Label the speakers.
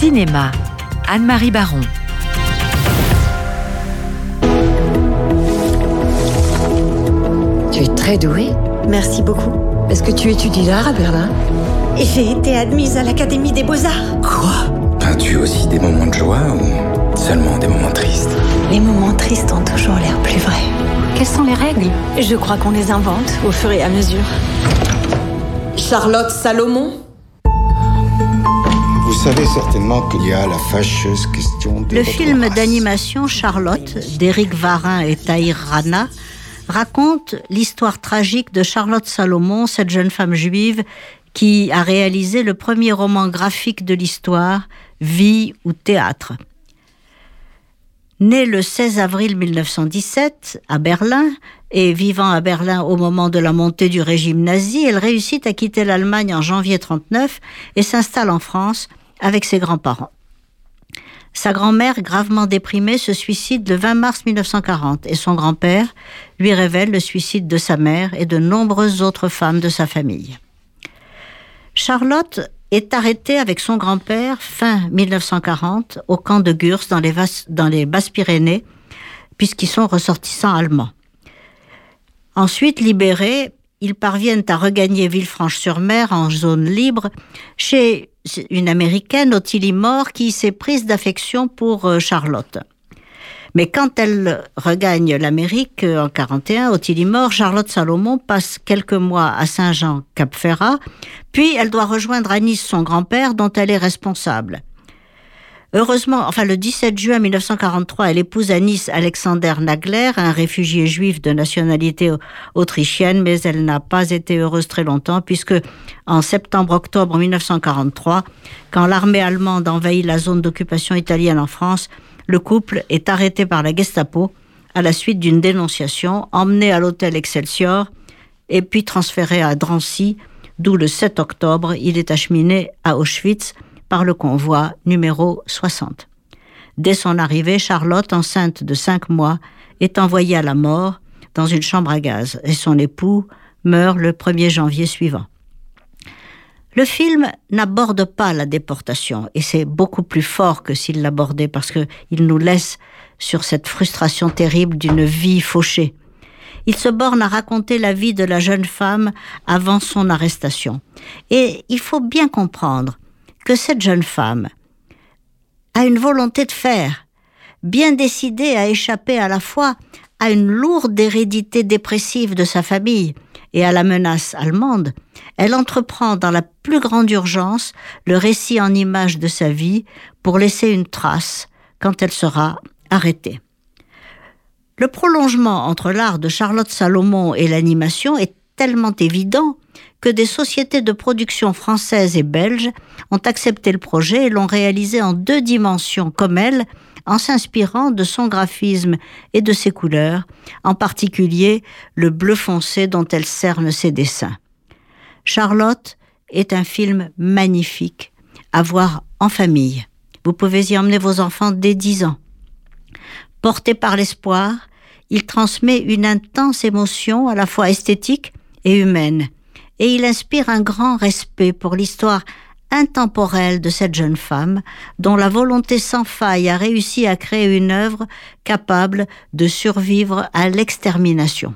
Speaker 1: Cinéma, Anne-Marie Baron.
Speaker 2: Tu es très douée.
Speaker 3: Merci beaucoup.
Speaker 2: Est-ce que tu étudies l'art à Berlin?
Speaker 3: Et j'ai été admise à l'Académie des Beaux-Arts.
Speaker 2: Quoi?
Speaker 4: Peins-tu aussi des moments de joie ou seulement des moments tristes?
Speaker 3: Les moments tristes ont toujours l'air plus vrais.
Speaker 5: Quelles sont les règles?
Speaker 3: Je crois qu'on les invente au fur et à mesure. Charlotte Salomon?
Speaker 6: Savez certainement qu'il y a la fâcheuse question de
Speaker 7: Le film d'animation Charlotte d'Éric Varin et Tahir Rana raconte l'histoire tragique de Charlotte Salomon, cette jeune femme juive qui a réalisé le premier roman graphique de l'histoire, Vie ou théâtre. Née le 16 avril 1917 à Berlin et vivant à Berlin au moment de la montée du régime nazi, elle réussit à quitter l'Allemagne en janvier 39 et s'installe en France avec ses grands-parents. Sa grand-mère, gravement déprimée, se suicide le 20 mars 1940 et son grand-père lui révèle le suicide de sa mère et de nombreuses autres femmes de sa famille. Charlotte est arrêtée avec son grand-père fin 1940 au camp de Gurs dans les, dans les Basses-Pyrénées, puisqu'ils sont ressortissants allemands. Ensuite libérés, ils parviennent à regagner Villefranche-sur-Mer en zone libre chez une américaine, Ottilie Moore, qui s'est prise d'affection pour euh, Charlotte. Mais quand elle regagne l'Amérique euh, en 41, Ottilie Moore, Charlotte Salomon passe quelques mois à Saint-Jean-Cap-Ferrat, puis elle doit rejoindre à Nice son grand-père dont elle est responsable. Heureusement, enfin le 17 juin 1943, elle épouse à Nice Alexander Nagler, un réfugié juif de nationalité autrichienne, mais elle n'a pas été heureuse très longtemps puisque en septembre-octobre 1943, quand l'armée allemande envahit la zone d'occupation italienne en France, le couple est arrêté par la Gestapo à la suite d'une dénonciation, emmené à l'hôtel Excelsior et puis transféré à Drancy, d'où le 7 octobre, il est acheminé à Auschwitz par le convoi numéro 60. Dès son arrivée, Charlotte, enceinte de cinq mois, est envoyée à la mort dans une chambre à gaz et son époux meurt le 1er janvier suivant. Le film n'aborde pas la déportation et c'est beaucoup plus fort que s'il l'abordait parce que il nous laisse sur cette frustration terrible d'une vie fauchée. Il se borne à raconter la vie de la jeune femme avant son arrestation. Et il faut bien comprendre cette jeune femme a une volonté de faire, bien décidée à échapper à la fois à une lourde hérédité dépressive de sa famille et à la menace allemande, elle entreprend dans la plus grande urgence le récit en images de sa vie pour laisser une trace quand elle sera arrêtée. Le prolongement entre l'art de Charlotte Salomon et l'animation est tellement évident que des sociétés de production françaises et belges ont accepté le projet et l'ont réalisé en deux dimensions comme elle, en s'inspirant de son graphisme et de ses couleurs, en particulier le bleu foncé dont elle cerne ses dessins. Charlotte est un film magnifique à voir en famille. Vous pouvez y emmener vos enfants dès 10 ans. Porté par l'espoir, il transmet une intense émotion à la fois esthétique et humaine, et il inspire un grand respect pour l'histoire intemporelle de cette jeune femme, dont la volonté sans faille a réussi à créer une œuvre capable de survivre à l'extermination.